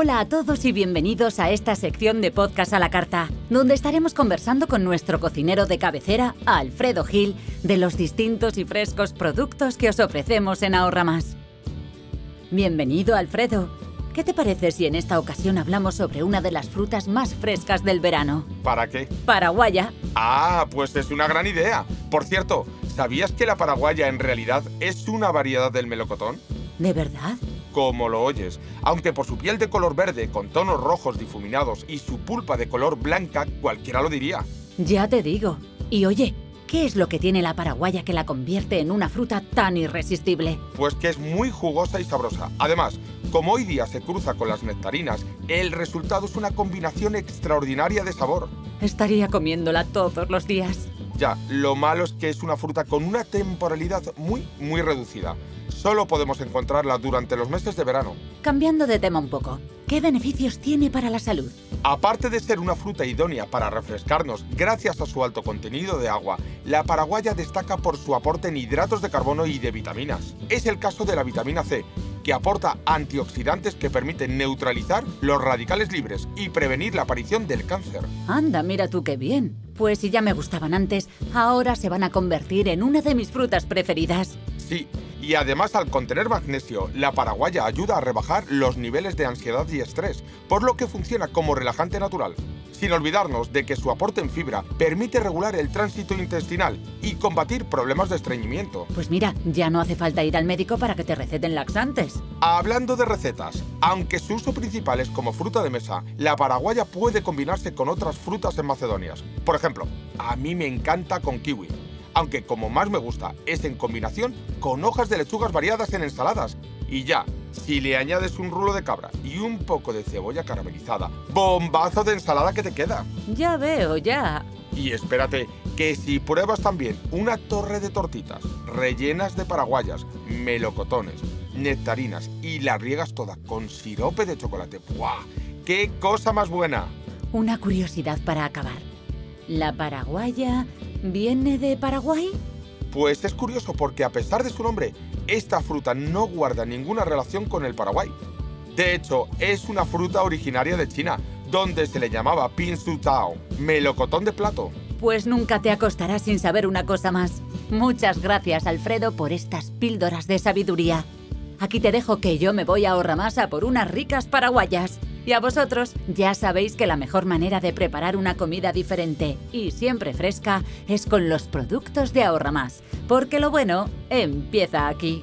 Hola a todos y bienvenidos a esta sección de Podcast a la Carta, donde estaremos conversando con nuestro cocinero de cabecera, Alfredo Gil, de los distintos y frescos productos que os ofrecemos en Ahorra Más. Bienvenido, Alfredo. ¿Qué te parece si en esta ocasión hablamos sobre una de las frutas más frescas del verano? ¿Para qué? Paraguaya. Ah, pues es una gran idea. Por cierto, ¿sabías que la paraguaya en realidad es una variedad del melocotón? ¿De verdad? Como lo oyes, aunque por su piel de color verde con tonos rojos difuminados y su pulpa de color blanca, cualquiera lo diría. Ya te digo. Y oye, ¿qué es lo que tiene la paraguaya que la convierte en una fruta tan irresistible? Pues que es muy jugosa y sabrosa. Además, como hoy día se cruza con las nectarinas, el resultado es una combinación extraordinaria de sabor. Estaría comiéndola todos los días. Ya, lo malo es que es una fruta con una temporalidad muy, muy reducida. Solo podemos encontrarla durante los meses de verano. Cambiando de tema un poco, ¿qué beneficios tiene para la salud? Aparte de ser una fruta idónea para refrescarnos gracias a su alto contenido de agua, la paraguaya destaca por su aporte en hidratos de carbono y de vitaminas. Es el caso de la vitamina C, que aporta antioxidantes que permiten neutralizar los radicales libres y prevenir la aparición del cáncer. Anda, mira tú qué bien. Pues si ya me gustaban antes, ahora se van a convertir en una de mis frutas preferidas. Sí, y además al contener magnesio, la paraguaya ayuda a rebajar los niveles de ansiedad y estrés, por lo que funciona como relajante natural. Sin olvidarnos de que su aporte en fibra permite regular el tránsito intestinal y combatir problemas de estreñimiento. Pues mira, ya no hace falta ir al médico para que te receten laxantes. Hablando de recetas, aunque su uso principal es como fruta de mesa, la paraguaya puede combinarse con otras frutas en Macedonias. Por ejemplo, a mí me encanta con kiwi aunque como más me gusta es en combinación con hojas de lechugas variadas en ensaladas. Y ya, si le añades un rulo de cabra y un poco de cebolla caramelizada, bombazo de ensalada que te queda. Ya veo, ya. Y espérate, que si pruebas también una torre de tortitas rellenas de paraguayas, melocotones, nectarinas y la riegas toda con sirope de chocolate, ¡buah! ¡Qué cosa más buena! Una curiosidad para acabar. ¿La paraguaya viene de Paraguay? Pues es curioso porque a pesar de su nombre, esta fruta no guarda ninguna relación con el Paraguay. De hecho, es una fruta originaria de China, donde se le llamaba Pinsu Tao, melocotón de plato. Pues nunca te acostarás sin saber una cosa más. Muchas gracias, Alfredo, por estas píldoras de sabiduría. Aquí te dejo que yo me voy a Ahorramasa por unas ricas paraguayas. Y a vosotros ya sabéis que la mejor manera de preparar una comida diferente y siempre fresca es con los productos de Ahorra Más, porque lo bueno empieza aquí.